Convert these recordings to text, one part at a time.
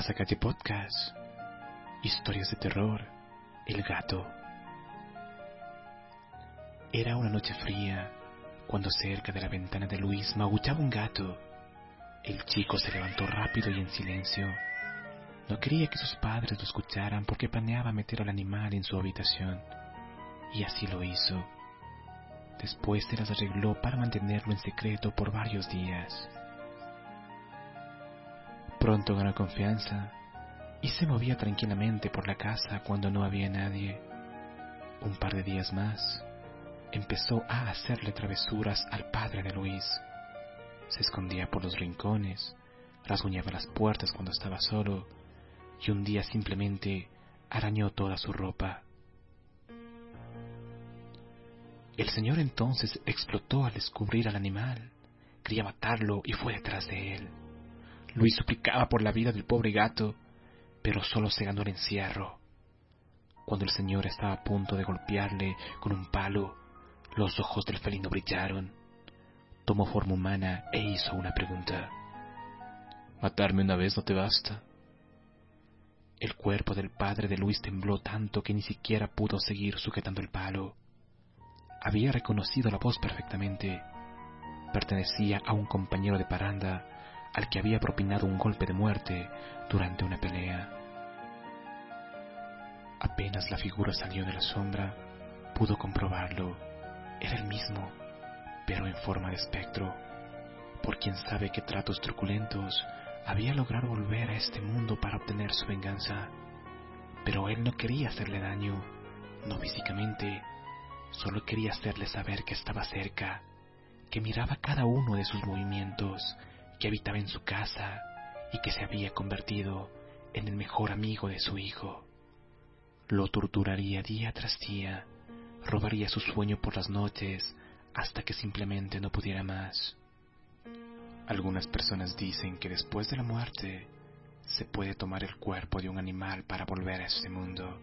Pasacalle Podcast. Historias de terror. El gato. Era una noche fría cuando cerca de la ventana de Luis maullaba un gato. El chico se levantó rápido y en silencio. No quería que sus padres lo escucharan porque planeaba meter al animal en su habitación. Y así lo hizo. Después se las arregló para mantenerlo en secreto por varios días. Pronto ganó confianza y se movía tranquilamente por la casa cuando no había nadie. Un par de días más empezó a hacerle travesuras al padre de Luis. Se escondía por los rincones, rasguñaba las puertas cuando estaba solo y un día simplemente arañó toda su ropa. El señor entonces explotó al descubrir al animal. Quería matarlo y fue detrás de él. Luis suplicaba por la vida del pobre gato, pero solo se ganó el encierro. Cuando el señor estaba a punto de golpearle con un palo, los ojos del felino brillaron. Tomó forma humana e hizo una pregunta. ¿Matarme una vez no te basta? El cuerpo del padre de Luis tembló tanto que ni siquiera pudo seguir sujetando el palo. Había reconocido la voz perfectamente. Pertenecía a un compañero de paranda al que había propinado un golpe de muerte durante una pelea. Apenas la figura salió de la sombra, pudo comprobarlo era el mismo, pero en forma de espectro. Por quien sabe qué tratos truculentos había logrado volver a este mundo para obtener su venganza. Pero él no quería hacerle daño, no físicamente, solo quería hacerle saber que estaba cerca, que miraba cada uno de sus movimientos, que habitaba en su casa y que se había convertido en el mejor amigo de su hijo. Lo torturaría día tras día robaría su sueño por las noches hasta que simplemente no pudiera más. Algunas personas dicen que después de la muerte se puede tomar el cuerpo de un animal para volver a este mundo.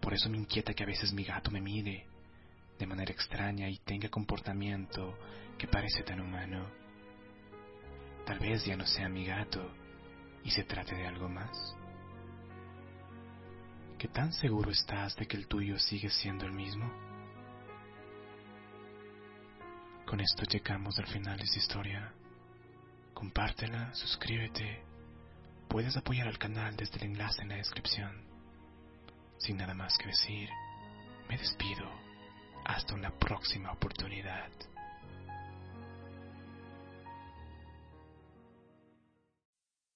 Por eso me inquieta que a veces mi gato me mire de manera extraña y tenga comportamiento que parece tan humano. Tal vez ya no sea mi gato y se trate de algo más. ¿Qué tan seguro estás de que el tuyo sigue siendo el mismo? Con esto llegamos al final de esta historia. Compártela, suscríbete. Puedes apoyar al canal desde el enlace en la descripción. Sin nada más que decir, me despido. Hasta una próxima oportunidad.